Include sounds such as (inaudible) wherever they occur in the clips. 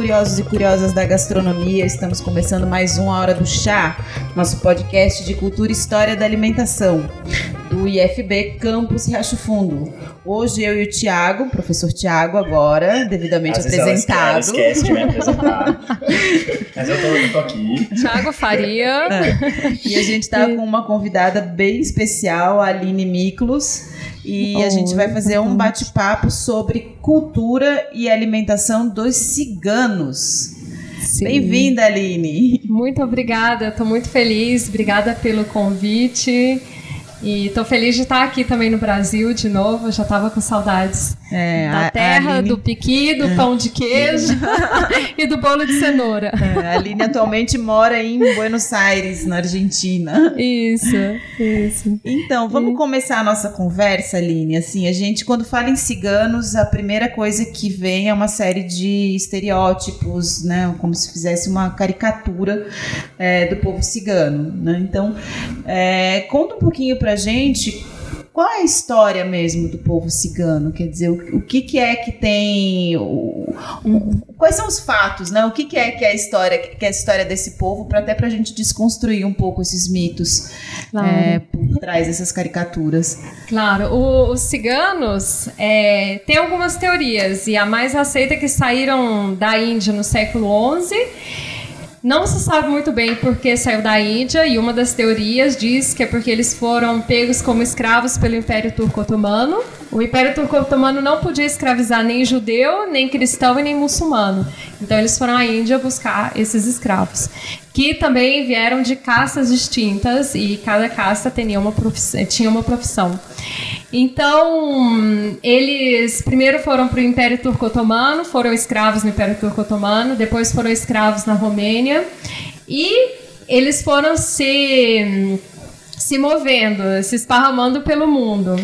Curiosos e curiosas da gastronomia. Estamos começando mais uma Hora do Chá, nosso podcast de cultura e história da alimentação, do IFB Campus Riacho Fundo. Hoje eu e o Tiago, professor Tiago agora, devidamente Às apresentado. Esquece, de me apresentar. (laughs) Mas eu tô, eu tô aqui. Tiago Faria. E a gente tá com uma convidada bem especial, a Aline Miklos. E a gente vai fazer um bate-papo sobre cultura e alimentação dos ciganos. Bem-vinda, Aline. Muito obrigada, estou muito feliz. Obrigada pelo convite. E estou feliz de estar aqui também no Brasil de novo. Já estava com saudades É, da a- terra, a Aline- do piqui, do pão de queijo (laughs) e do bolo de cenoura. É, a Aline atualmente mora em Buenos Aires, na Argentina. Isso, isso. Então, vamos começar a nossa conversa, Aline. Assim, a gente, quando fala em ciganos, a primeira coisa que vem é uma série de estereótipos, né? Como se fizesse uma caricatura é, do povo cigano, né? Então, é, conta um pouquinho pra gente qual é a história mesmo do povo cigano? Quer dizer, o, o que, que é que tem. o- o- quais são os fatos, né? O que, que é que é a história, que é a história desse povo, para até pra gente desconstruir um pouco esses mitos Claro. é, por trás dessas caricaturas. Claro, os ciganos é, tem algumas teorias e a mais aceita é que saíram da Índia no século XI. Não se sabe muito bem por que saiu da Índia e uma das teorias diz que é porque eles foram pegos como escravos pelo Império Turco-Otomano. O Império Turco-Otomano não podia escravizar nem judeu, nem cristão e nem muçulmano. Então eles foram à Índia buscar esses escravos, que também vieram de castas distintas e cada casta tinha uma profissão. Tinha uma profissão. Então, eles primeiro foram para o Império Turco-Otomano, foram escravos no Império Turco-Otomano, depois foram escravos na Romênia e eles foram se se movendo, se esparramando pelo mundo.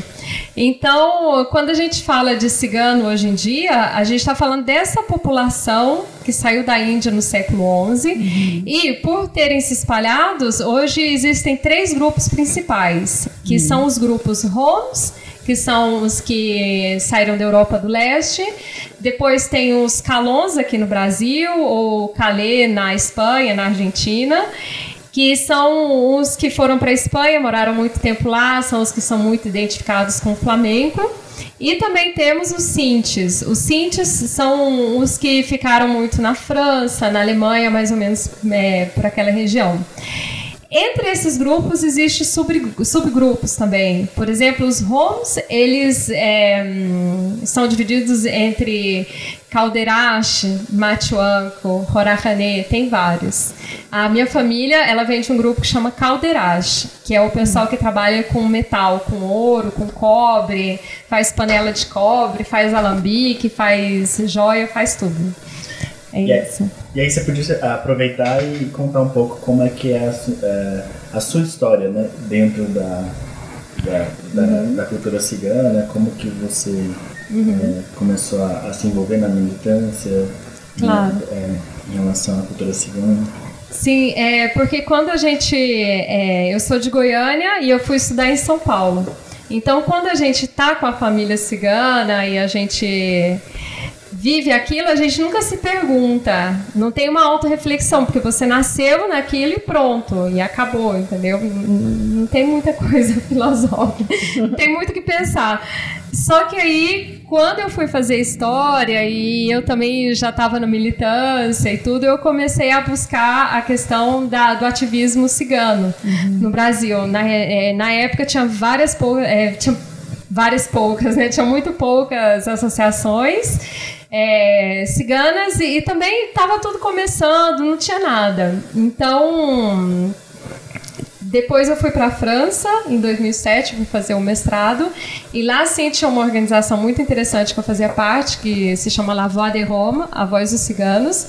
Então, quando a gente fala de cigano hoje em dia, a gente está falando dessa população que saiu da Índia no século XI e, por terem se espalhados, hoje existem três grupos principais, que são os grupos Roms, que são os que saíram da Europa do Leste. Depois tem os Calons aqui no Brasil, ou Calais na Espanha, na Argentina que são os que foram para a Espanha, moraram muito tempo lá, são os que são muito identificados com o flamenco. E também temos os Sintes. Os Sintes são os que ficaram muito na França, na Alemanha, mais ou menos é, por aquela região. Entre esses grupos existem sub, subgrupos também. Por exemplo, os Roms, eles é, hum, são divididos entre Calderache, Machuanco, Rorahané, tem vários. A minha família, ela vem de um grupo que chama Calderache, que é o pessoal que trabalha com metal, com ouro, com cobre, faz panela de cobre, faz alambique, faz joia, faz tudo. É isso. E aí você podia aproveitar e contar um pouco como é que é a, su- é, a sua história, né? Dentro da, da, da, Uhum. da cultura cigana, como que você é, começou a, a se envolver na militância Claro. né, é, em relação à cultura cigana. Sim, é porque quando a gente. é, eu sou de Goiânia e eu fui estudar em São Paulo. Então, quando a gente tá com a família cigana e a gente vive aquilo, a gente nunca se pergunta. Não tem uma autorreflexão, porque você nasceu naquilo e pronto, e acabou, entendeu? Não, tem muita (laughs) coisa filosófica, não tem muito o que pensar. Só que aí, quando eu fui fazer história e eu também já estava na militância e tudo, eu comecei a buscar a questão da, do ativismo cigano no Brasil. Na, eh, na época tinha várias poucas. tinha várias poucas, né? Tinha muito poucas associações é, ciganas e, e também estava tudo começando, não tinha nada. Então, depois eu fui para a França em 2007 para fazer o mestrado e lá sim tinha uma organização muito interessante que eu fazia parte que se chama La Voix de Rome, a voz dos ciganos.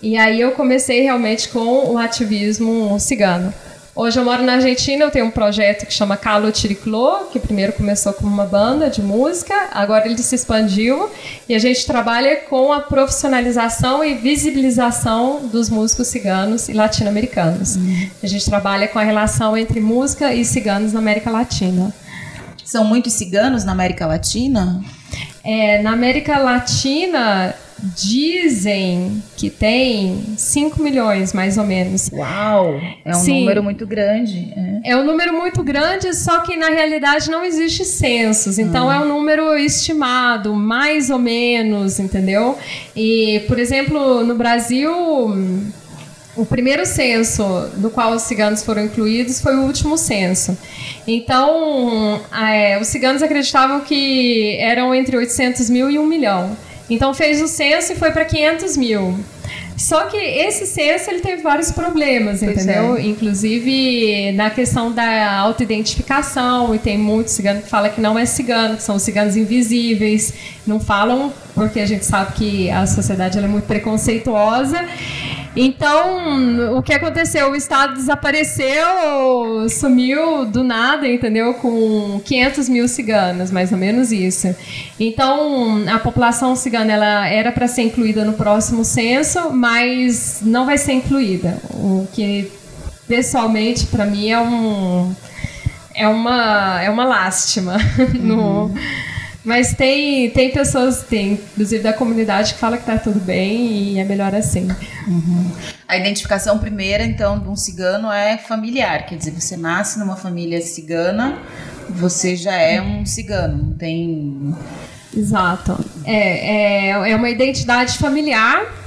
E aí eu comecei realmente com o ativismo cigano. Hoje eu moro na Argentina, eu tenho um projeto que chama Calo Tiriclô, que primeiro começou como uma banda de música, agora ele se expandiu e a gente trabalha com a profissionalização e visibilização dos músicos ciganos e latino-americanos. A gente trabalha com a relação entre música e ciganos na América Latina. São muitos ciganos na América Latina? É, na América Latina dizem que tem 5 milhões, mais ou menos. Uau! É um Sim, número muito grande. É. é. um número muito grande, só que na realidade não existe censos. Então hum. é um número estimado, mais ou menos, entendeu? E, por exemplo, no Brasil o primeiro censo do qual os ciganos foram incluídos foi o último censo. Então, é, os ciganos acreditavam que eram entre 800 mil e 1 milhão. Então, fez o censo e foi para 500 mil. Só que esse censo ele teve vários problemas, pois entendeu? É. Inclusive na questão da autoidentificação, e tem muitos ciganos que falam que não é cigano, que são ciganos invisíveis, não falam porque a gente sabe que a sociedade é muito preconceituosa. Então, o que aconteceu? O Estado desapareceu, sumiu do nada, entendeu? Com 500 mil ciganos, mais ou menos isso. Então, a população cigana ela era para ser incluída no próximo censo, mas não vai ser incluída. O que, pessoalmente, para mim é um é uma é uma lástima (laughs) uhum. no mas tem, tem pessoas, tem, inclusive da comunidade, que fala que tá tudo bem e é melhor assim. Uhum. A identificação primeira, então, de um cigano é familiar, quer dizer, você nasce numa família cigana, você já é um cigano, não tem. Exato. É, é, é uma identidade familiar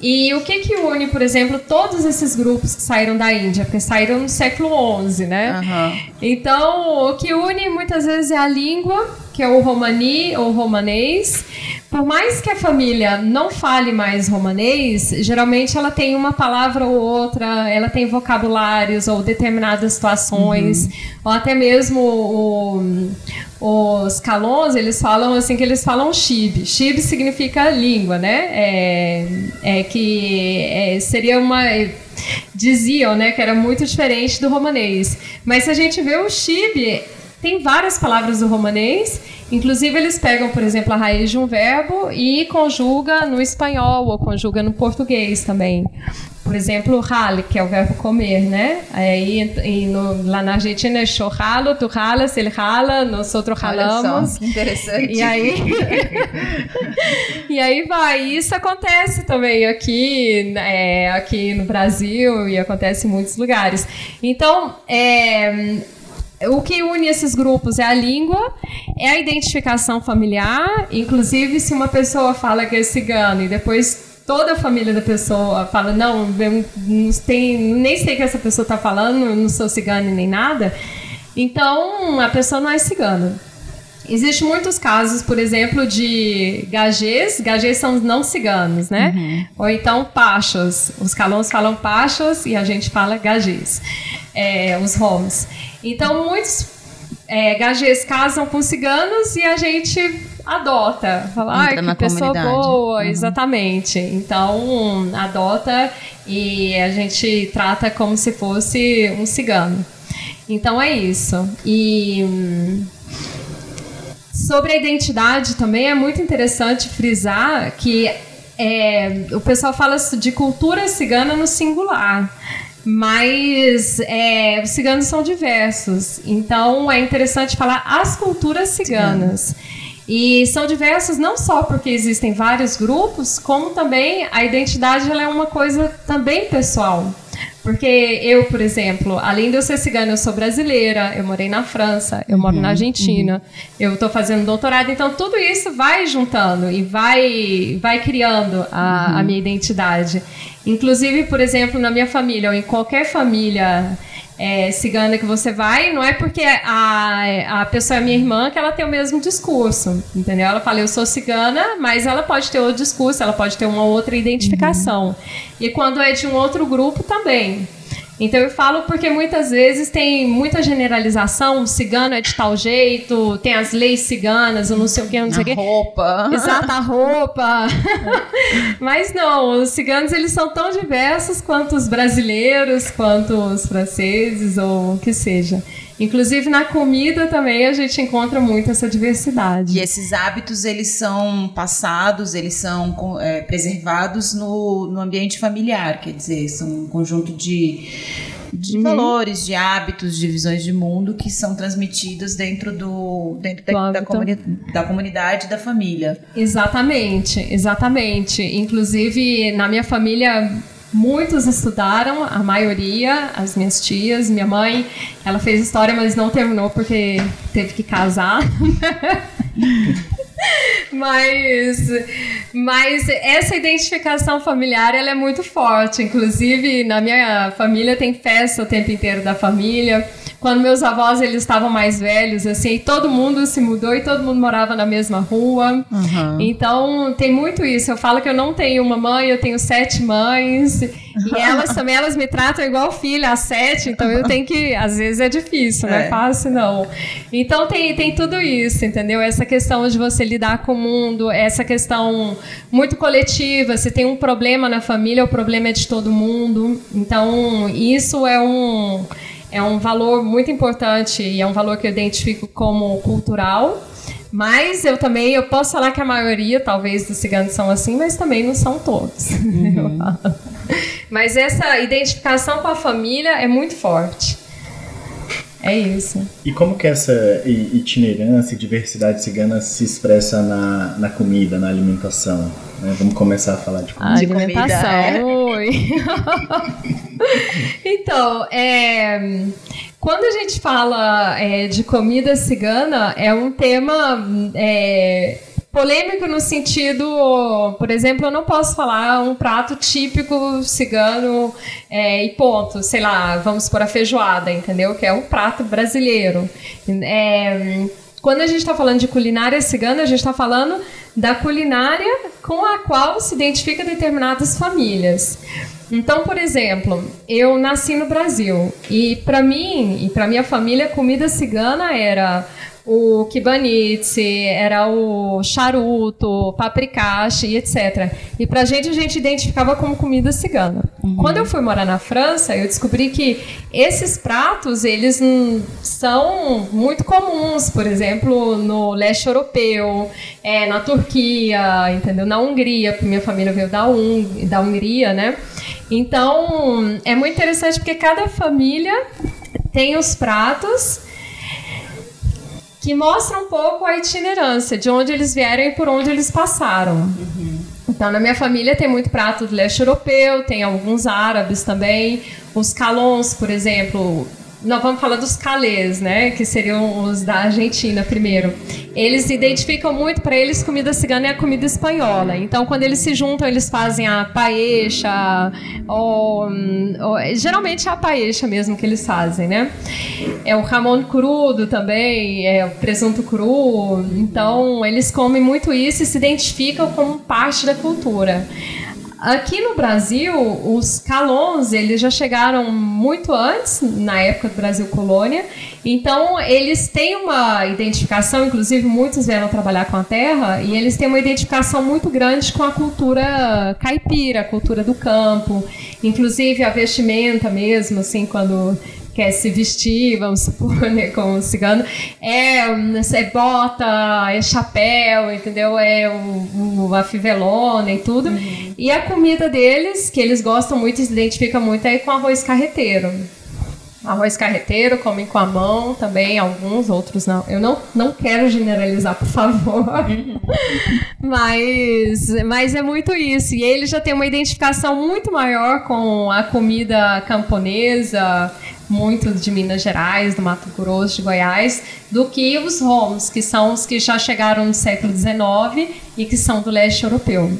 e o que que une, por exemplo, todos esses grupos que saíram da Índia? Porque saíram no século XI, né? Uhum. Então, o que une muitas vezes é a língua, que é o romani ou romanês. Por mais que a família não fale mais romanês, geralmente ela tem uma palavra ou outra, ela tem vocabulários ou determinadas situações, uhum. ou até mesmo o, os calons, eles falam assim que eles falam chib. Chib significa língua, né? É, é que é, seria uma diziam, né, que era muito diferente do romanês. Mas se a gente vê o chib, tem várias palavras do romanês, inclusive eles pegam, por exemplo, a raiz de um verbo e conjuga no espanhol ou conjuga no português também. Por exemplo, rale, que é o verbo comer, né? Aí e no, lá na Argentina é eu ralo, tu ralas, ele rala, nós outros ralamos. Só, que interessante. E aí, (laughs) e aí vai. Isso acontece também aqui, é, aqui no Brasil e acontece em muitos lugares. Então, é, o que une esses grupos é a língua, é a identificação familiar. Inclusive, se uma pessoa fala que é cigano e depois toda a família da pessoa fala, não, não tem, nem sei o que essa pessoa está falando, não sou cigana nem nada. Então, a pessoa não é cigana. Existem muitos casos, por exemplo, de gagês. Gagês são não ciganos, né? Uhum. Ou então pachos. Os calões falam pachos e a gente fala gagês. É, os homes. Então, muitos é, gagês casam com ciganos e a gente adota. Fala, ai, que pessoa boa, uhum. exatamente. Então, adota e a gente trata como se fosse um cigano. Então é isso. E hum, sobre a identidade também é muito interessante frisar que é, o pessoal fala de cultura cigana no singular. Mas é, os ciganos são diversos, então é interessante falar as culturas ciganas. E são diversos não só porque existem vários grupos, como também a identidade ela é uma coisa também pessoal. Porque eu, por exemplo, além de eu ser cigana, eu sou brasileira, eu morei na França, eu moro uhum, na Argentina, uhum. eu estou fazendo doutorado, então tudo isso vai juntando e vai, vai criando a, uhum. a minha identidade. Inclusive, por exemplo, na minha família, ou em qualquer família é, cigana que você vai, não é porque a, a pessoa é minha irmã que ela tem o mesmo discurso, entendeu? Ela fala, eu sou cigana, mas ela pode ter outro discurso, ela pode ter uma outra identificação. Uhum. E quando é de um outro grupo também. Então eu falo porque muitas vezes tem muita generalização, o cigano é de tal jeito, tem as leis ciganas, eu não sei o que, não sei o que. roupa. Exato, a roupa. (laughs) Mas não, os ciganos eles são tão diversos quanto os brasileiros, quanto os franceses ou o que seja. Inclusive na comida também a gente encontra muito essa diversidade. E esses hábitos eles são passados, eles são é, preservados no, no ambiente familiar, quer dizer, são um conjunto de de uhum. valores, de hábitos, de visões de mundo que são transmitidos dentro do dentro da, da, comuni da comunidade, da família. Exatamente, exatamente. Inclusive na minha família Muitos estudaram, a maioria, as minhas tias, minha mãe, ela fez história, mas não terminou porque teve que casar. mas, mas essa identificação familiar ela é muito forte. Inclusive, na minha família tem festa o tempo inteiro da família. Quando meus avós eles estavam mais velhos, assim, todo mundo se mudou e todo mundo morava na mesma rua. Uhum. Então tem muito isso. Eu falo que eu não tenho uma mãe, eu tenho sete mães. E (laughs) elas também, elas me tratam igual filha, às sete, então eu tenho que. Às vezes é difícil, não é, é fácil, não. Então tem, tem tudo isso, entendeu? Essa questão de você lidar com o mundo, essa questão muito coletiva. Se tem um problema na família, o problema é de todo mundo. Então, isso é um. É um valor muito importante e é um valor que eu identifico como cultural. Mas eu também, eu posso falar que a maioria, talvez, dos ciganos são assim, mas também não são todos. Uhum. (laughs) mas essa identificação com a família é muito forte. É isso. E como que essa itinerância e diversidade cigana se expressa na, na comida, na alimentação? Né? Vamos começar a falar de comida. A alimentação, é. oi. (laughs) então, é, quando a gente fala é, de comida cigana, é um tema é, polêmico no sentido, por exemplo, eu não posso falar um prato típico cigano é, e ponto, sei lá, vamos por a feijoada, entendeu? Que é um prato brasileiro. É, quando a gente está falando de culinária cigana, a gente está falando da culinária com a qual se identifica determinadas famílias. Então, por exemplo, eu nasci no Brasil e para mim e para minha família, comida cigana era o kibanitse, era o charuto, paprikashi etc. E pra gente, a gente identificava como comida cigana. Uhum. Quando eu fui morar na França, eu descobri que esses pratos, eles são muito comuns, por exemplo, no leste europeu, é, na Turquia, entendeu? Na Hungria, porque minha família veio da, da Hungria, né? Então, é muito interessante porque cada família tem os pratos que mostra um pouco a itinerância, de onde eles vieram e por onde eles passaram. Uhum. Então, na minha família tem muito prato do leste europeu, tem alguns árabes também. Os calons, por exemplo, nós vamos falar dos calês, né? Que seriam os da Argentina primeiro. Eles identificam muito para eles comida cigana é a comida espanhola. Então, quando eles se juntam, eles fazem a paecha, ou, ou geralmente é a paecha mesmo que eles fazem, né? É o ramon crudo também, é o presunto cru. Então, eles comem muito isso e se identificam como parte da cultura. Aqui no Brasil, os calons, eles já chegaram muito antes, na época do Brasil colônia. Então, eles têm uma identificação, inclusive muitos vieram trabalhar com a terra, e eles têm uma identificação muito grande com a cultura caipira, a cultura do campo. Inclusive a vestimenta mesmo, assim, quando quer se vestir, vamos supor, né, (laughs) como cigano, é, é bota, é chapéu, entendeu? É o, o a fivelona e tudo. Uhum. E a comida deles, que eles gostam muito e se identificam muito, é com arroz carreteiro. Arroz carreteiro, comem com a mão também, alguns, outros não. Eu não, não quero generalizar, por favor. (laughs) mas, mas é muito isso. E ele já tem uma identificação muito maior com a comida camponesa, muito de Minas Gerais, do Mato Grosso, de Goiás, do que os Roms, que são os que já chegaram no século XIX e que são do leste europeu.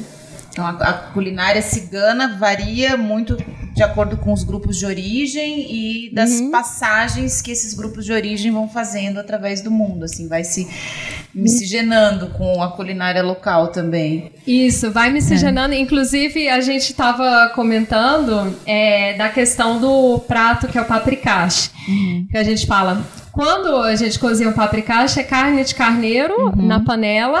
Então, a, a, culinária cigana varia muito de acordo com os grupos de origem e das uhum. passagens que esses grupos de origem vão fazendo através do mundo, assim, vai se miscigenando com a culinária local também. Isso, vai miscigenando. É. Inclusive, a gente estava comentando é, da questão do prato que é o paprikash, uhum. que a gente fala quando a gente cozinha o paprikash, é carne de carneiro uhum. na panela,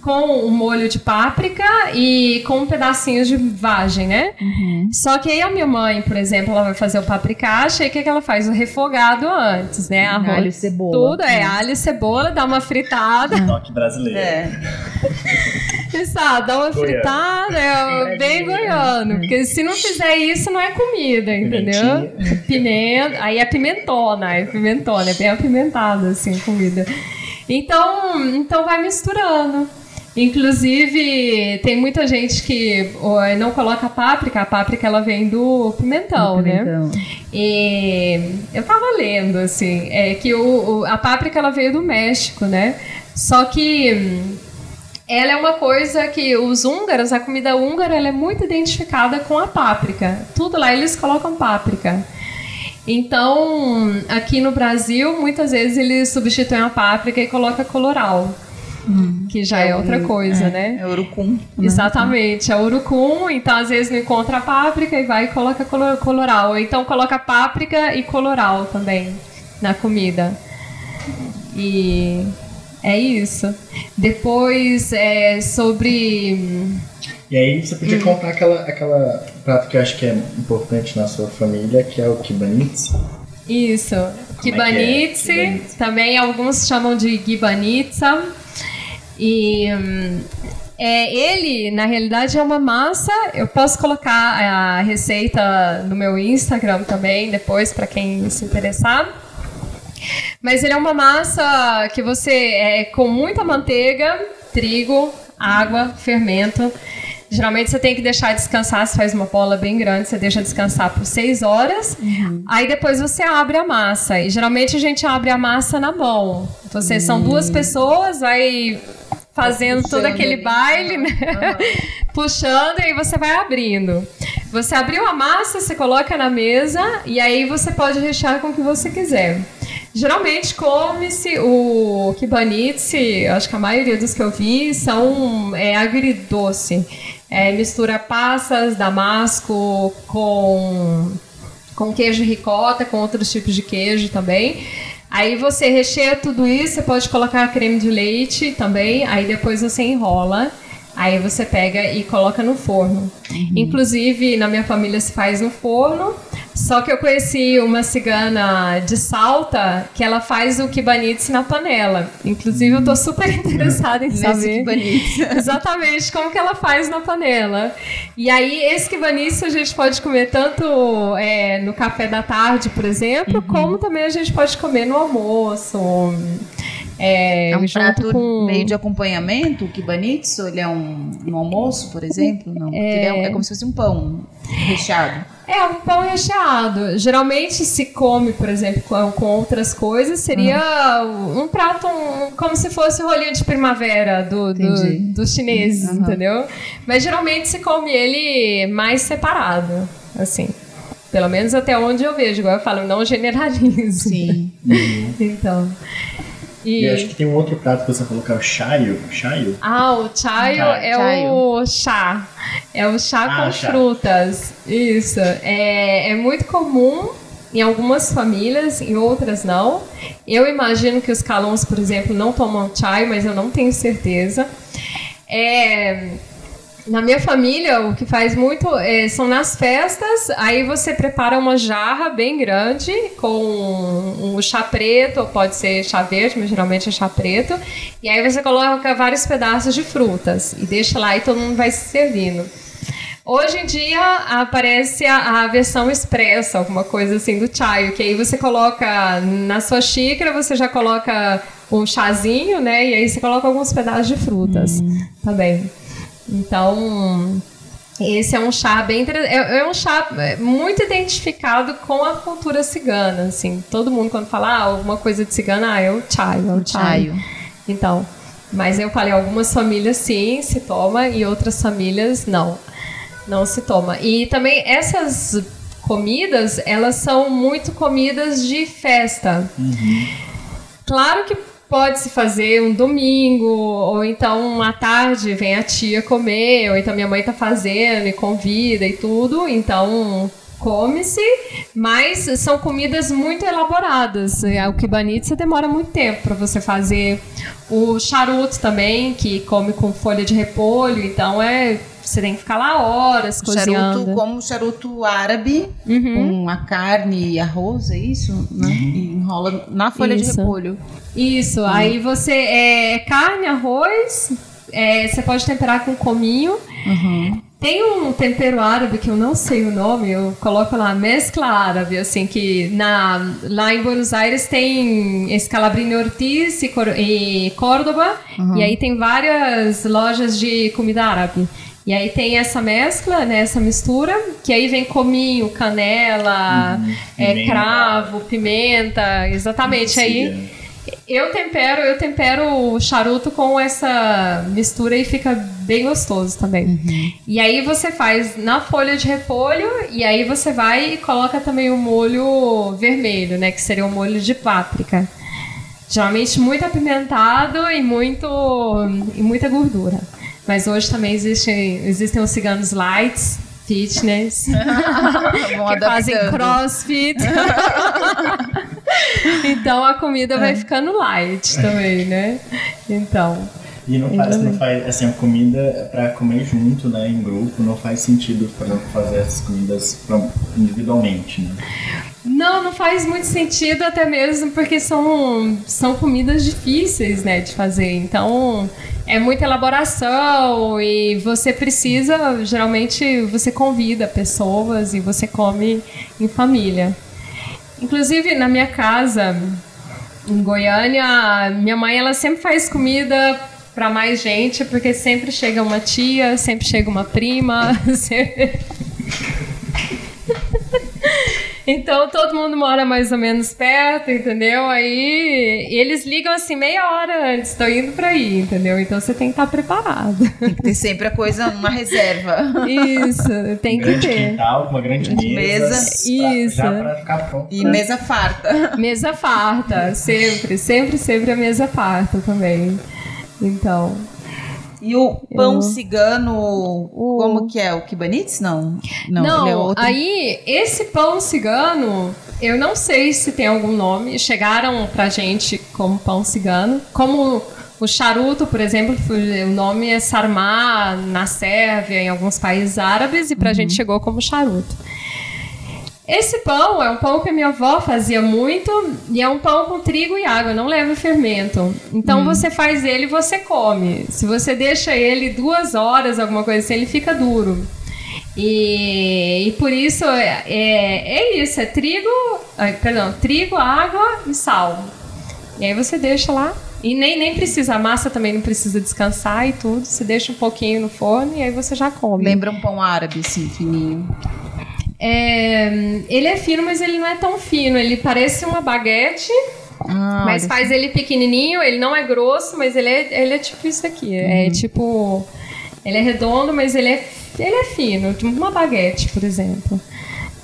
com um molho de páprica e com pedacinhos de vagem, né? Uhum. Só que aí a minha mãe, por exemplo, ela vai fazer o paprikash, e o que, que ela faz? O refogado antes, né? Arroz, alho e cebola. Tudo, é, alho e cebola, dá uma fritada. Toque brasileiro. É. (laughs) Exato, dá uma Goiano. fritada, é É bem goiano. Porque se não fizer isso, não é comida, entendeu? Pimenta, aí é pimentona, é pimentona, é bem apimentada, assim, a comida. Então, então vai misturando. Inclusive, tem muita gente que não coloca páprica, a páprica ela vem do pimentão, né? Pimentão. E eu tava lendo, assim, é que o, o- a páprica ela veio do México, né? Só que ela é uma coisa que os húngaros, a comida húngara, ela é muito identificada com a páprica. Tudo lá eles colocam páprica. Então, aqui no Brasil, muitas vezes eles substituem a páprica e colocam coloral, que já é, outra coisa, né? É urucum. né? Exatamente, é urucum, então às vezes não encontra a páprica e vai e coloca colo- coloral. Ou então coloca páprica e coloral também na comida. E é isso. Depois é sobre. E aí você Hum. podia contar aquela, aquela prato que eu acho que é importante na sua família, que é o kibanitz. Isso. Como é é? Kibanitse, Kibanitse. também alguns chamam de gibanitsa. E hum, é, ele, na realidade, é uma massa. Eu posso colocar a receita no meu Instagram também, depois, para quem se interessar. Mas ele é uma massa que você é com muita manteiga, trigo, água, fermento. Geralmente você tem que deixar descansar, se faz uma bola bem grande, você deixa descansar por seis horas. Aí depois você abre a massa. E geralmente a gente abre a massa na mão. Você são duas pessoas, vai fazendo todo aquele ali. baile, né? (laughs) Puxando e aí você vai abrindo. Você abriu a massa, você coloca na mesa e aí você pode rechear com o que você quiser. Geralmente come-se o kibanitse, acho que a maioria dos que eu vi são é, agridoce. É, mistura passas, damasco com, com queijo ricota, com outros tipos de queijo também. Aí você recheia tudo isso, você pode colocar creme de leite também, aí depois você enrola. Aí você pega e coloca no forno. Inclusive, na minha família se faz no forno. Só que eu conheci uma cigana de Salta que ela faz o kibanitse na panela. Inclusive, eu tô super interessada em saber (laughs) exatamente como que ela faz na panela. E aí, esse kibanitse a gente pode comer tanto é, no café da tarde, por exemplo, como também a gente pode comer no almoço. É, É um prato com... meio de acompanhamento, o kibanitsu? Ele é um, um almoço, por exemplo? Não. É, um- é como se fosse um pão recheado. É, um pão recheado. Geralmente se come, por exemplo, com, com outras coisas, seria um prato um- como se fosse o rolinho de primavera do, do- dos chineses, Aham. entendeu? Mas geralmente se come ele mais separado, assim. Pelo menos até onde eu vejo. Igual eu falo, não generalizo. Sim. (laughs) Então. E eu acho que tem um outro prato que você falou que é o chaio. Chaio? Ah, o chayo Chayo. é Chayo. o chá. É o chá Ah, com chá. frutas. Isso. É, é muito comum em algumas famílias, em outras não. Eu imagino que os calons, por exemplo, não tomam chai, mas eu não tenho certeza. É, na minha família, o que faz muito é, são nas festas. Aí você prepara uma jarra bem grande com um chá preto, ou pode ser chá verde, mas geralmente é chá preto. E aí você coloca vários pedaços de frutas e deixa lá e todo mundo vai se servindo. Hoje em dia aparece a, a versão expressa, alguma coisa assim do chai, que aí você coloca na sua xícara, você já coloca um chazinho, né? E aí você coloca alguns pedaços de frutas também. Então, esse é um chá bem é, é um chá muito identificado com a cultura cigana, assim. Todo mundo quando fala ah, alguma coisa de cigana, ah, é o chai, é o, O chaio. Então, mas eu falei, algumas famílias sim se toma e outras famílias não. Não se toma. E também essas comidas, elas são muito comidas de festa. Claro que pode se fazer um domingo, ou então à tarde vem a tia comer, ou então minha mãe tá fazendo e convida e tudo, então come-se, mas são comidas muito elaboradas. O kibanitsa demora muito tempo para você fazer. O charuto também, que come com folha de repolho, então é você tem que ficar lá horas cozinhando. Charuto como charuto árabe, Uhum. com a carne e arroz, é isso? Né? E enrola na folha Isso. de repolho. Isso, aí você é carne, arroz, é, você pode temperar com cominho. Uhum. Tem um tempero árabe que eu não sei o nome, eu coloco lá mescla árabe, assim, que na, lá em Buenos Aires tem Escalabrini Ortiz e, Cor, e Córdoba, uhum. e aí tem várias lojas de comida árabe. E aí tem essa mescla, né, essa mistura, que aí vem cominho, canela, uhum. é, cravo, pimenta, exatamente. Aí eu tempero, eu tempero o charuto com essa mistura e fica bem gostoso também. Uhum. E aí você faz na folha de repolho e aí você vai e coloca também o molho vermelho, né, que seria o molho de páprica. Geralmente muito apimentado e muito e muita gordura. Mas hoje também existem existem os ciganos lights, fitness, (laughs) que fazem crossfit. (laughs) então a comida é. vai ficando light também, né? Então. E não faz, não faz, assim, a comida para comer junto, né, em grupo, não faz sentido para fazer essas comidas individualmente, né? Não, não faz muito sentido até mesmo porque são, são comidas difíceis, né, de fazer. Então, é muita elaboração e você precisa, geralmente, você convida pessoas e você come em família. Inclusive, na minha casa, em Goiânia, minha mãe ela sempre faz comida para mais gente, porque sempre chega uma tia, sempre chega uma prima. (laughs) Sempre... Então todo mundo mora mais ou menos perto, entendeu? Aí eles ligam assim meia hora antes, estou indo para aí, entendeu? Então você tem que estar tá preparado. Tem que ter sempre a coisa, uma reserva. Isso, tem um que ter. Quintal, uma grande mesa. mesa isso. Já pra ficar pronto. E mesa farta. Mesa farta, sempre, sempre, sempre a mesa farta também. Então. E o pão eu... cigano, o... como que é? O kibanitz? Não. Não, não é outro... aí esse pão cigano, eu não sei se tem algum nome. Chegaram pra gente como pão cigano. Como o charuto, por exemplo, o nome é sarmá na Sérvia, em alguns países árabes, e pra uhum. gente chegou como charuto. Esse pão é um pão que a minha avó fazia muito e é um pão com trigo e água, não leva fermento. Então hum. você faz ele e você come. Se você deixa ele duas horas, alguma coisa assim, ele fica duro. E, e por isso é, é, é, isso, é trigo, perdão, trigo, água e sal. E aí você deixa lá. E nem, nem precisa, a massa também não precisa descansar e tudo. Você deixa um pouquinho no forno e aí você já come. Lembra um pão árabe, assim, fininho. É, ele é fino, mas ele não é tão fino. Ele parece uma baguete, ah, mas faz ele pequenininho. Ele não é grosso, mas ele é, ele é tipo isso aqui. É uhum. É tipo... Ele é redondo, mas ele é, ele é fino. Tipo uma baguete, por exemplo.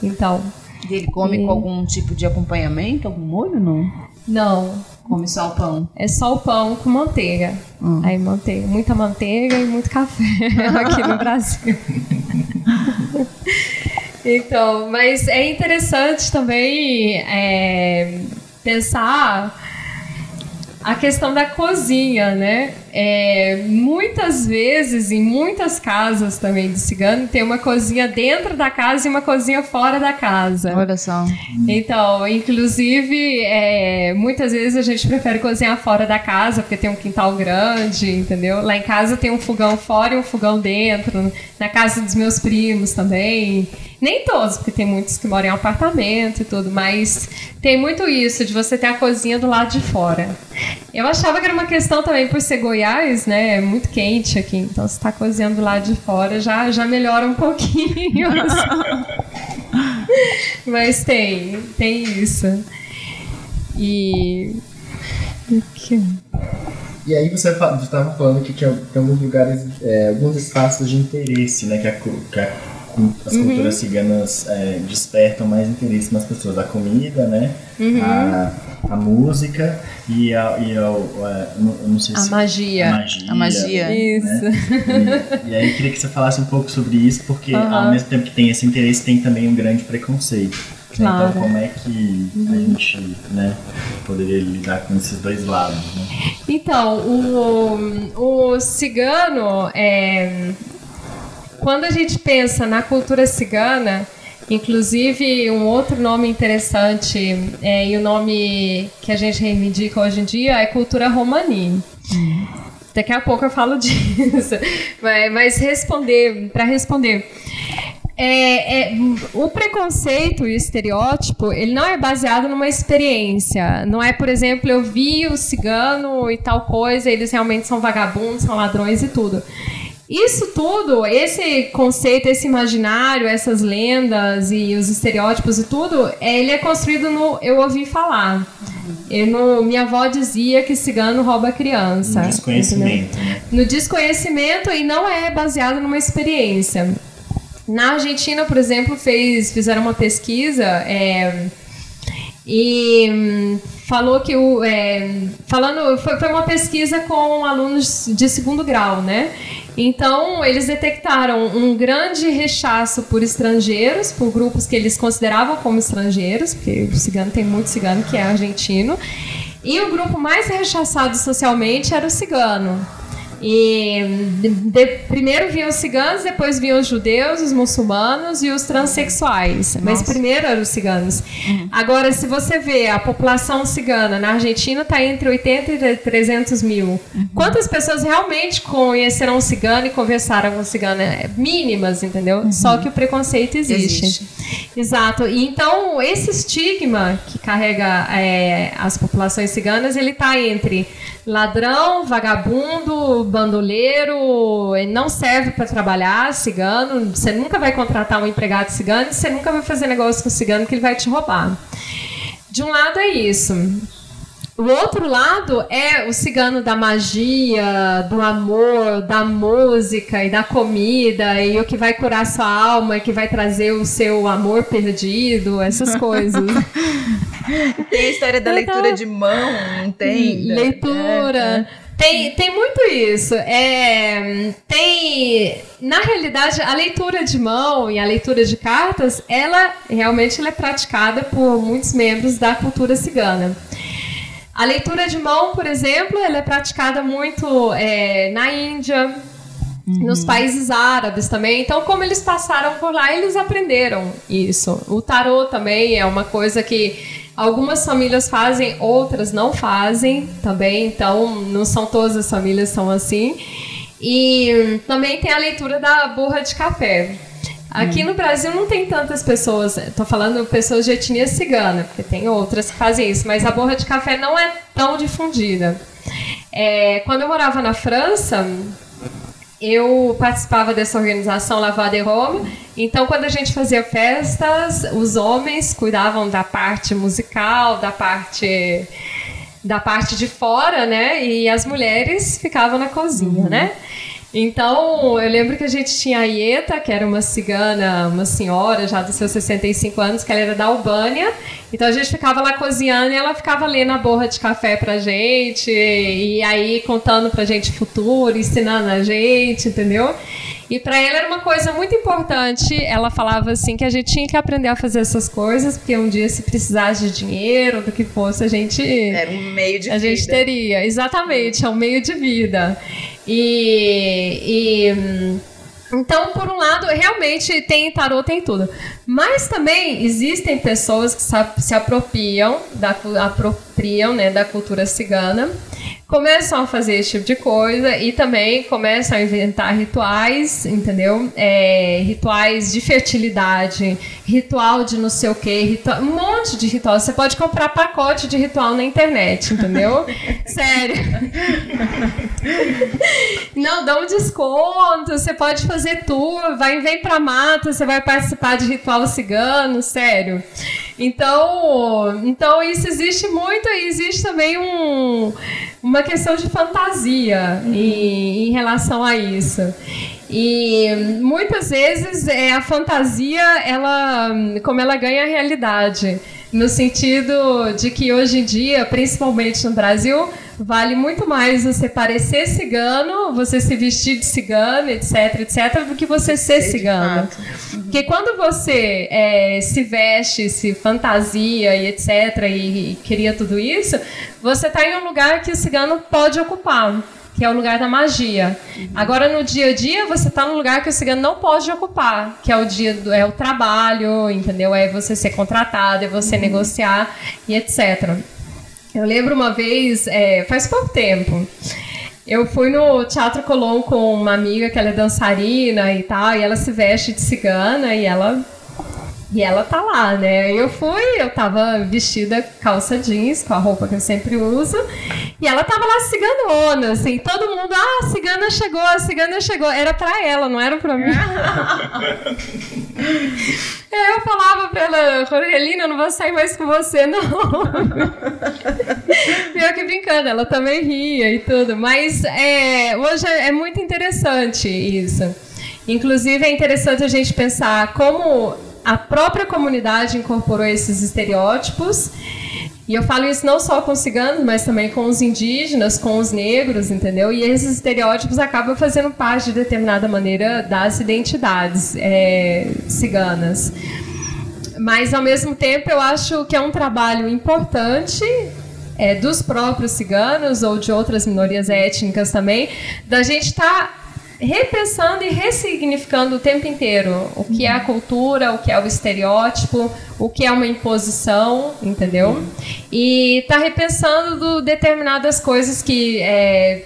Então... E ele come e... com algum tipo de acompanhamento? Algum molho, não? Não. Come só o pão? É só o pão com manteiga. Hum. Aí manteiga. Muita manteiga e muito café (laughs) aqui no (laughs) Brasil. Então, mas é interessante também é, pensar a questão da cozinha, né? É, muitas vezes, em muitas casas também de cigano, tem uma cozinha dentro da casa e uma cozinha fora da casa. Olha só. Então, inclusive, é, muitas vezes a gente prefere cozinhar fora da casa, porque tem um quintal grande, entendeu? Lá em casa tem um fogão fora e um fogão dentro. Na casa dos meus primos também. Nem todos, porque tem muitos que moram em apartamento e tudo, mas tem muito isso de você ter a cozinha do lado de fora. Eu achava que era uma questão também por ser Goiás, né? É muito quente aqui, então se está cozinhando do lado de fora já, já melhora um pouquinho. (laughs) mas tem, tem isso. E. E aí você estava falando que tinha, alguns lugares, é, alguns espaços de interesse, né? Que a, que a as uhum. culturas ciganas é, despertam mais interesse nas pessoas. A comida, né? Uhum. A, a música e a, e a, a não sei a se, magia. A magia. A magia. Né? Isso. E, e, aí eu queria que você falasse um pouco sobre isso, porque uhum. ao mesmo tempo que tem esse interesse, tem também um grande preconceito. Claro. Então, como é que a uhum. gente né, poderia lidar com esses dois lados? Né? Então, o, o cigano, é, quando a gente pensa na cultura cigana, inclusive um outro nome interessante é, e o nome que a gente reivindica hoje em dia é cultura romani. Daqui a pouco eu falo (laughs) disso. Mas responder, para responder. É, é, o preconceito e o estereótipo, ele não é baseado numa experiência. Não é, por exemplo, eu vi o cigano e tal coisa, eles realmente são vagabundos, são ladrões e tudo. Isso tudo, esse conceito, esse imaginário, essas lendas e os estereótipos e tudo, é, ele é construído no eu ouvi falar. Eu, no, minha avó dizia que cigano rouba criança. No desconhecimento. Né? No desconhecimento e não é baseado numa experiência. Na Argentina, por exemplo, fez, fizeram uma pesquisa é, e hum, falou que o é, falando foi, foi uma pesquisa com alunos de segundo grau, né? Então, eles detectaram um grande rechaço por estrangeiros, por grupos que eles consideravam como estrangeiros, porque o cigano tem muito cigano que é argentino. E o grupo mais rechaçado socialmente era o cigano. E de, primeiro vinham os ciganos, depois vinham os judeus, os muçulmanos e os transexuais. Nossa. Mas primeiro eram os ciganos. Uhum. Agora, se você vê a população cigana na Argentina está entre 80 e 300 mil. Uhum. Quantas pessoas realmente conheceram o cigano e conversaram com o cigano? É, mínimas, entendeu? Uhum. Só que o preconceito existe. existe. Exato. E então, esse estigma que carrega é, as populações ciganas, ele está entre ladrão, vagabundo, bandoleiro, não serve para trabalhar, cigano. Você nunca vai contratar um empregado cigano, você nunca vai fazer negócio com cigano que ele vai te roubar. De um lado é isso. O outro lado é o cigano da magia, do amor, da música e da comida, e o que vai curar sua alma, que vai trazer o seu amor perdido, essas (laughs) coisas. tem a história da leitura de mão, não tem? Leitura. É, é. Tem, tem muito isso. É, tem, na realidade, a leitura de mão e a leitura de cartas, ela realmente ela é praticada por muitos membros da cultura cigana. A leitura de mão, por exemplo, ela é praticada muito é, na Índia, uhum. nos países árabes também. Então, como eles passaram por lá, eles aprenderam isso. O tarô também é uma coisa que Algumas famílias fazem, outras não fazem também, então não são todas as famílias são assim. E também tem a leitura da borra de café. Aqui no Brasil não tem tantas pessoas, estou falando pessoas de etnia cigana, porque tem outras que fazem isso, mas a borra de café não é tão difundida. É, quando eu morava na França, eu participava dessa organização Lavada e Roma. Então, quando a gente fazia festas, os homens cuidavam da parte musical, da parte da parte de fora, né? E as mulheres ficavam na cozinha, né? Então, eu lembro que a gente tinha a Ieta, que era uma cigana, uma senhora já dos seus 65 anos, que ela era da Albânia. Então a gente ficava lá cozinhando e ela ficava lendo a borra de café pra gente, e aí contando pra gente futuro, ensinando a gente, entendeu? E para ela era uma coisa muito importante. Ela falava assim que a gente tinha que aprender a fazer essas coisas, porque um dia se precisasse de dinheiro, do que fosse, a gente era um meio de a vida. gente teria, exatamente, é um meio de vida. E, e então, por um lado, realmente tem tarô, tem tudo. Mas também existem pessoas que se apropriam da, apropriam, né, da cultura cigana começam a fazer esse tipo de coisa e também começam a inventar rituais, entendeu? É, rituais de fertilidade, ritual de não sei o que, ritual, um monte de ritual. Você pode comprar pacote de ritual na internet, entendeu? (laughs) Sério. não, dá um desconto, você pode fazer tour, vai vem pra mata, você vai participar de ritual cigano, sério. Então, então isso existe muito e existe também um, uma questão de fantasia em, em relação a isso. E muitas vezes é, a fantasia, ela, como ela ganha realidade, no sentido de que hoje em dia, principalmente no Brasil, vale muito mais você parecer cigano, você se vestir de cigano, etc, etc, do que você ser cigano. Porque quando você é, se veste, se fantasia e etc, e, e cria tudo isso, você está em um lugar que o cigano pode ocupar que é o lugar da magia. Uhum. Agora, no dia a dia, você está num lugar que o cigano não pode ocupar, que é o dia do, é o trabalho, entendeu? É você ser contratado, é você uhum. negociar e etc. Eu lembro uma vez, é, faz pouco tempo, Eu fui no Teatro Colón com uma amiga que ela é dançarina e tal, e ela se veste de cigana e ela e ela tá lá, né? Eu fui, eu tava vestida calça jeans, com a roupa que eu sempre uso, e ela tava lá ciganona, assim, todo mundo, ah, a cigana chegou, a cigana chegou. Era pra ela, não era pra mim. é, (laughs) eu falava pra ela, Jorgelina, eu não vou sair mais com você, não. Pior que brincando, ela também ria e tudo. Mas é, hoje é muito interessante isso. Inclusive, é interessante a gente pensar como a própria comunidade incorporou esses estereótipos. E eu falo isso não só com os ciganos, mas também com os indígenas, com os negros, entendeu? E esses estereótipos acabam fazendo parte, de determinada maneira, das identidades é, ciganas. Mas, ao mesmo tempo, eu acho que é um trabalho importante é, dos próprios ciganos ou de outras minorias étnicas também, da gente estar tá repensando e ressignificando o tempo inteiro o que é a cultura, o que é o estereótipo, o que é uma imposição, entendeu? E tá repensando do determinadas coisas que é,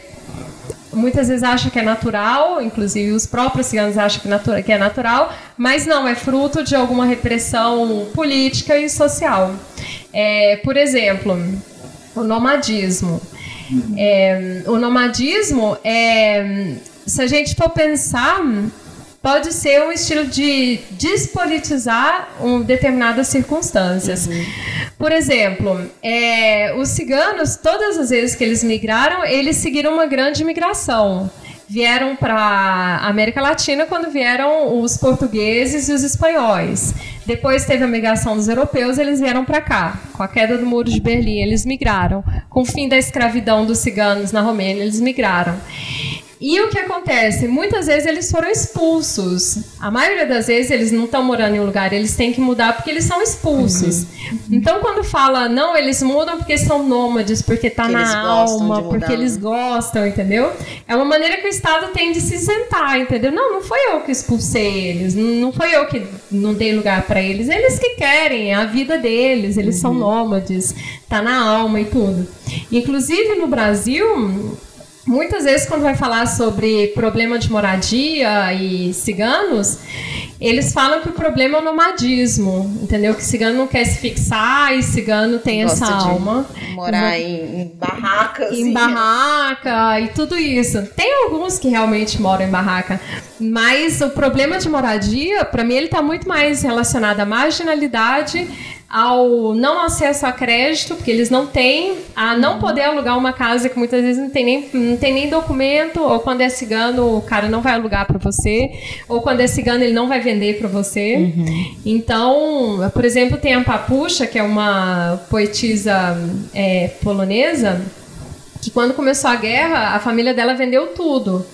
muitas vezes acham que é natural, inclusive os próprios ciganos acham que é natural, mas não, é fruto de alguma repressão política e social. É, por exemplo, o nomadismo. É, o nomadismo é se a gente for pensar, pode ser um estilo de despolitizar um, determinadas circunstâncias. Uhum. Por exemplo, é, os ciganos, todas as vezes que eles migraram, eles seguiram uma grande migração. Vieram para a América Latina quando vieram os portugueses e os espanhóis. Depois teve a migração dos europeus, eles vieram para cá. Com a queda do Muro de Berlim, eles migraram. Com o fim da escravidão dos ciganos na Romênia, eles migraram. E o que acontece? Muitas vezes eles foram expulsos. A maioria das vezes eles não estão morando em um lugar, eles têm que mudar porque eles são expulsos. Uhum. Então quando fala, não, eles mudam porque são nômades, porque está na alma, porque eles gostam, entendeu? É uma maneira que o Estado tem de se isentar, entendeu? Não, não foi eu que expulsei eles, não foi eu que não dei lugar para eles, eles que querem, é a vida deles, eles uhum. são nômades, tá na alma e tudo. Inclusive no Brasil, Muitas vezes, quando vai falar sobre problema de moradia e ciganos, eles falam que o problema é o nomadismo, entendeu? Que cigano não quer se fixar e cigano tem Gosta essa alma. Morar em, em barraca. Em barraca e tudo isso. Tem alguns que realmente moram em barraca, mas o problema de moradia, para mim, ele está muito mais relacionado à marginalidade ao não acesso a crédito, porque eles não têm, a não poder alugar uma casa que muitas vezes não tem nem, não tem nem documento, ou quando é cigano o cara não vai alugar para você, ou quando é cigano ele não vai vender para você. Uhum. Então, por exemplo, tem a Papucha, que é uma poetisa é, polonesa, que quando começou a guerra, a família dela vendeu tudo.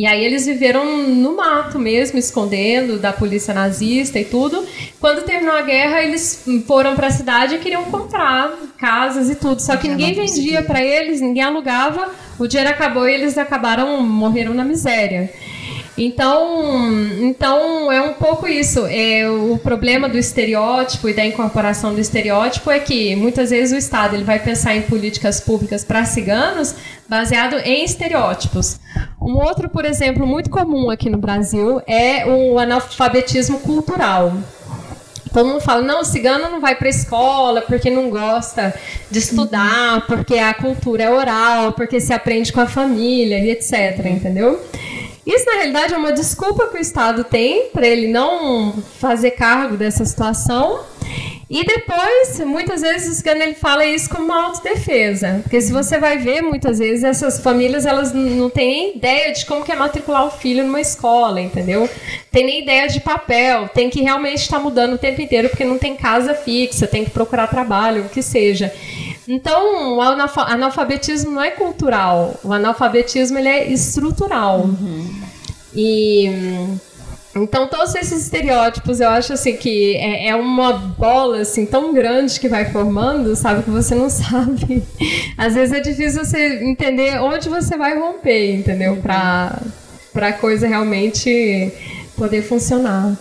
E aí eles viveram no mato mesmo, escondendo da polícia nazista e tudo. Quando terminou a guerra, eles foram para a cidade e queriam comprar casas e tudo. Só que ninguém vendia para eles, ninguém alugava. O dinheiro acabou e eles acabaram morreram na miséria. Então, então é um pouco isso. É, o problema do estereótipo e da incorporação do estereótipo é que muitas vezes o Estado ele vai pensar em políticas públicas para ciganos baseado em estereótipos. Um outro, por exemplo, muito comum aqui no Brasil é o analfabetismo cultural. Todo mundo fala, não, o cigano não vai para a escola porque não gosta de estudar, porque a cultura é oral, porque se aprende com a família e etc, entendeu? Isso, na realidade, é uma desculpa que o Estado tem para ele não fazer cargo dessa situação. E depois, muitas vezes, o cigano ele fala isso como uma autodefesa. Porque se você vai ver, muitas vezes, essas famílias elas não têm nem ideia de como que é matricular o filho numa escola, entendeu? Tem nem ideia de papel, tem que realmente estar mudando o tempo inteiro, porque não tem casa fixa, tem que procurar trabalho, o que seja. Então, o analfabetismo não é cultural, o analfabetismo ele é estrutural. Uhum. E então todos esses estereótipos eu acho assim que é, é, uma bola assim tão grande que vai formando, sabe que você não (laughs) sabe. Às vezes é difícil você entender onde você vai romper, entendeu? Para para coisa realmente poder funcionar.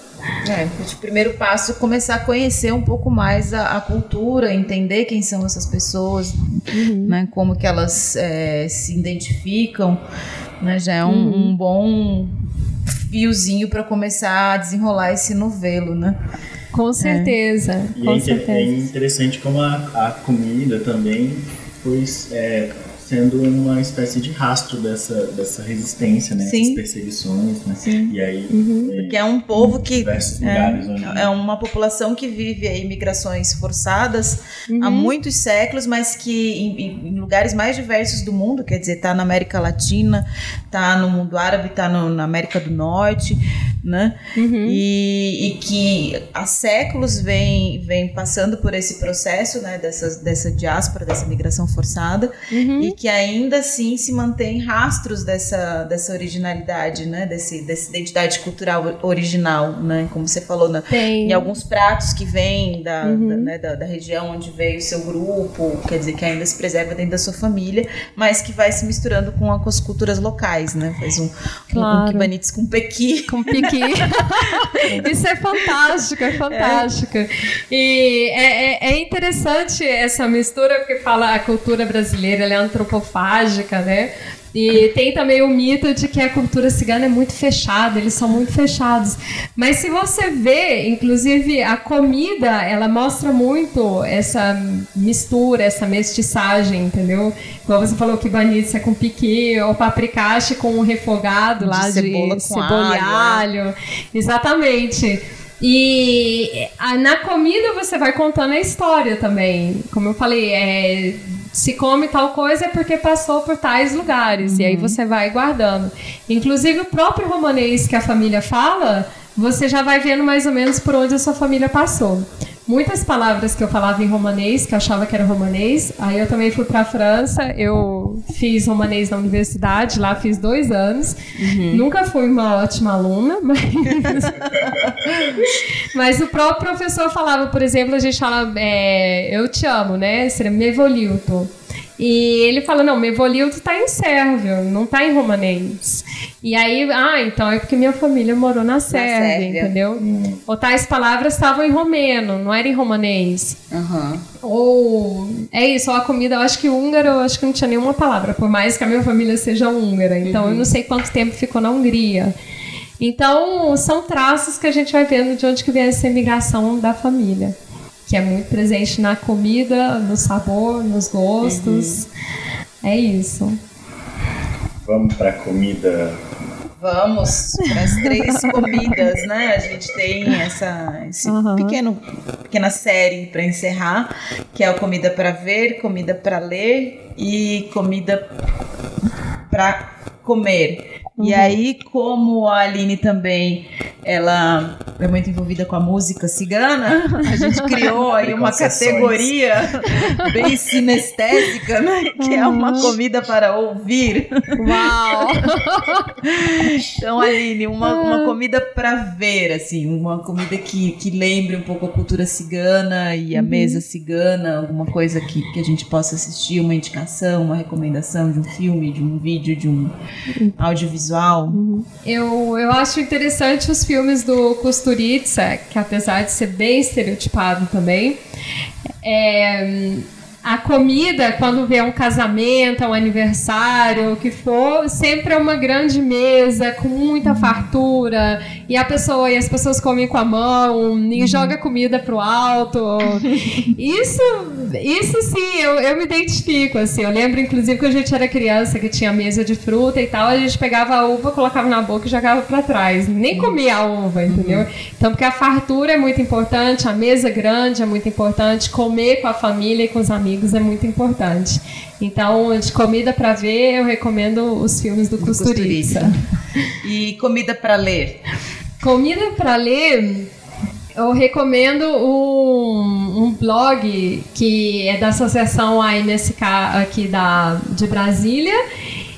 É, o primeiro passo é começar a conhecer um pouco mais a, a cultura, entender quem são essas pessoas, uhum. né, como que elas é, se identificam, né, já é um, uhum. um bom fiozinho para começar a desenrolar esse novelo, né? Com certeza. É. E com é, certeza. é interessante como a, a comida também foi é, sendo uma espécie de rastro dessa, dessa resistência, né? Sim. Essas perseguições, né? Sim. E aí... Uhum. É, Porque é um povo que... Diversos lugares é, onde... é uma população que vive aí migrações forçadas uhum. há muitos séculos, mas que em, em, lugares mais diversos do mundo, quer dizer, tá na América Latina, tá no mundo árabe, tá no, na América do Norte, né? Uhum. E, e, que há séculos vem, vem passando por esse processo, né? Dessa, dessa diáspora, dessa migração forçada, uhum. e que ainda assim se mantém rastros dessa, dessa originalidade, né? Desse, dessa identidade cultural original, né? Como você falou, na, em alguns pratos que vêm da, uhum. da, né? da, da, região onde veio o seu grupo, quer dizer, que ainda se preserva dentro da sua família, mas que vai se misturando com, a, com as culturas locais, né? Faz um, claro. um, um com pequi. Com pequi. (laughs) (laughs) Isso é fantástico, é fantástico. É. E é, é, é interessante essa mistura, porque fala a cultura brasileira, ela é antropofágica, né? E tem também o mito de que a cultura cigana é muito fechada, eles são muito fechados. Mas se você vê, inclusive a comida, ela mostra muito essa mistura, essa mestiçagem, entendeu? Como você falou que banitza é com piqui ou paprikache com um refogado de lá cebola de cebola e alho. alho. Exatamente. E na comida você vai contando a história também. Como eu falei, é, se come tal coisa é porque passou por tais lugares. Uhum. E aí uhum. você vai guardando. Inclusive, o próprio romanês que a família fala, você já vai vendo mais ou menos por onde a sua família passou muitas palavras que eu falava em romanês, que eu achava que era romanês. Aí eu também fui para a França, eu fiz romanês na universidade, lá fiz dois anos. Uhum. Nunca fui uma ótima aluna, (laughs) mas... mas o próprio professor falava, por exemplo, a gente fala, é, eu te amo, né? Seria me volilto. E ele fala, não, Mevolildo está em sérvio, não está em romanês. E aí, ah, então é porque minha família morou na Sérvia, na Sérvia. entendeu? Hum. Ou tais palavras estavam em romeno, não era em romanês. Uhum. Ou é isso, ou a comida, eu acho que húngaro, eu acho que não tinha nenhuma palavra, por mais que a minha família seja húngara. Então uhum. eu não sei quanto tempo ficou na Hungria. Então, são traços que a gente vai vendo de onde que vem essa imigração da família que é muito presente na comida, no sabor, nos gostos. Uhum. É isso. Vamos para comida. Vamos para as três (laughs) comidas, né? A gente tem essa esse uhum. pequeno pequena série para encerrar, que é a comida para ver, comida para ler e comida para comer. Uhum. E aí, como a Aline também ela é muito envolvida com a música cigana, a gente criou (laughs) aí uma categoria (laughs) bem sinestésica, né? Que é uma uhum. comida para ouvir. Uau! (laughs) então, Aline, uma, uma ah. comida para ver, assim, uma comida que, que lembre um pouco a cultura cigana e a uhum. mesa cigana, alguma coisa que, que a gente possa assistir, uma indicação, uma recomendação de um filme, de um vídeo, de um uhum. audiovisual visual. Uhum. Eu, eu acho interessante os filmes do Kusturica, que apesar de ser bem estereotipado também, é, a comida, quando vê um casamento, um aniversário, o que for, sempre é uma grande mesa com muita fartura e a pessoa e as pessoas comem com a mão e uhum. joga comida pro alto. Isso, isso sim, eu, eu me identifico assim. Eu lembro inclusive que a gente era criança que tinha mesa de fruta e tal, a gente pegava a uva, colocava na boca e jogava para trás. Nem comia a uva, entendeu? Uhum. Então, porque a fartura é muito importante, a mesa grande é muito importante, comer com a família e com os amigos amigos é muito importante. Então, de comida para ver, eu recomendo os filmes do, do. E comida para ler? Comida para ler, eu recomendo um, um, blog que é da Associação AMSK aqui da, de Brasília.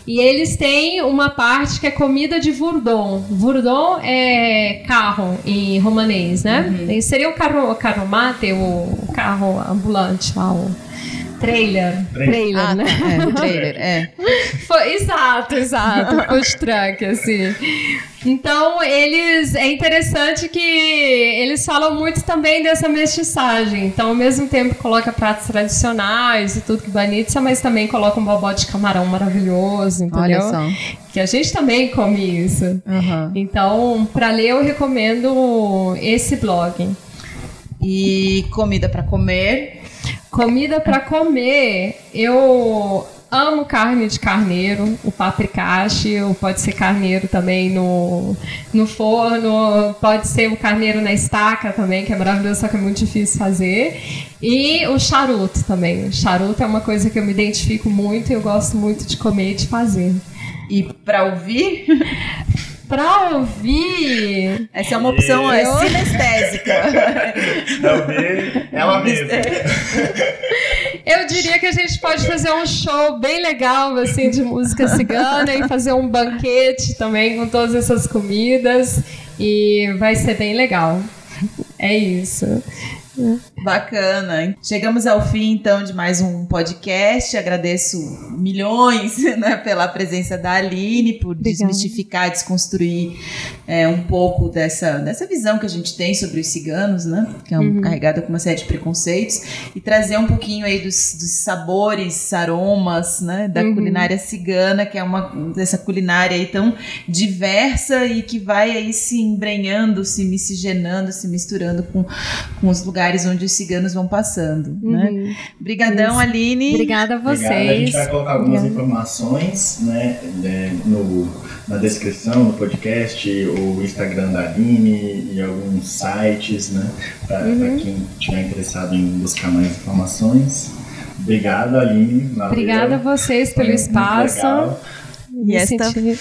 E eles têm uma parte que é comida de Vurdon. Vurdon é carro em romanês, né? Uhum. Seria o carro, carro mate, o carro ambulante lá, o Trailer. Trailer, Ah, né? tá. É, (laughs) trailer, é. Foi- exato, exato. Food truck, assim. Então, eles. É interessante que eles falam muito também dessa mestiçagem. Então, ao mesmo tempo, coloca pratos tradicionais e tudo que banitza, mas também coloca um bobó de camarão maravilhoso, entendeu? Olha só. Que a gente também come isso. Aham. Então, para ler, eu recomendo esse blog. E comida pra comer. Comida para comer, eu amo carne de carneiro, o paprikashi, ou pode ser carneiro também no, no forno, pode ser o carneiro na estaca também, que é maravilhoso, só que é muito difícil fazer. E o charuto também. O charuto é uma coisa que eu me identifico muito e eu gosto muito de comer e de fazer. E pra ouvir, (laughs) Pra ouvir, essa é uma opção é sinestésica. (laughs) Não vê ela mesma. Eu diria que a gente pode fazer um show bem legal, assim, de música cigana e fazer um banquete também com todas essas comidas e vai ser bem legal. É isso. Bacana. Chegamos ao fim, então, de mais um podcast. Agradeço milhões (laughs) né, pela presença da Aline, por Obrigada. desmistificar, desconstruir é, um pouco dessa, dessa visão que a gente tem sobre os ciganos, né? Que é um, Uhum. carregada com uma série de preconceitos. E trazer um pouquinho aí dos, dos sabores, aromas, né? Da Uhum. culinária cigana, que é uma dessa culinária aí tão diversa e que vai aí se embrenhando, se miscigenando, se misturando com, com os lugares onde os ciganos vão passando, né? Uhum. Brigadão, Isso. Aline. Obrigada a Obrigado. A gente vocês. vai colocar algumas Obrigada. informações né, é, no, na descrição do podcast, o Instagram da Aline e alguns sites, né? Para Uhum. quem estiver interessado em buscar mais informações. Obrigado, Aline. Valeu. Obrigada a vocês Foi pelo muito espaço. Me, E esta- senti, me,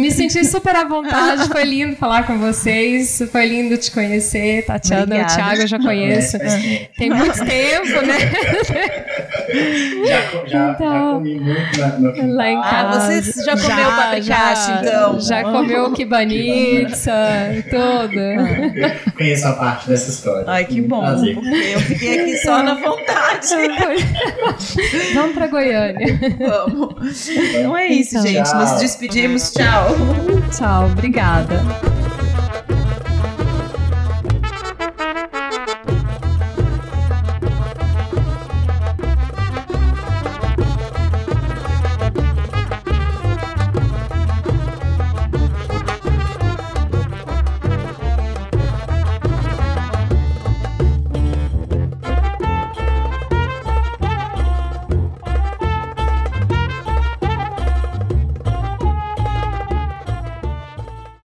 me senti super à vontade. Foi lindo falar com vocês. Foi lindo te conhecer. Tatiana, Obrigada. o Thiago eu já conheço. É, tempo. Tem muito tempo, né? Já, já, Então, já comi muito na, no. Lá em Ah, casa. você já comeu paprikashi, já, então? Já comeu kibanitsa e tudo. Conheço a parte dessa história. Ai, que bom, prazer. eu fiquei aqui só na vontade. (laughs) Vamos pra Goiânia. Vamos. Então é isso, Gente. Nos Tchau. despedimos. Tchau. Tchau, obrigada.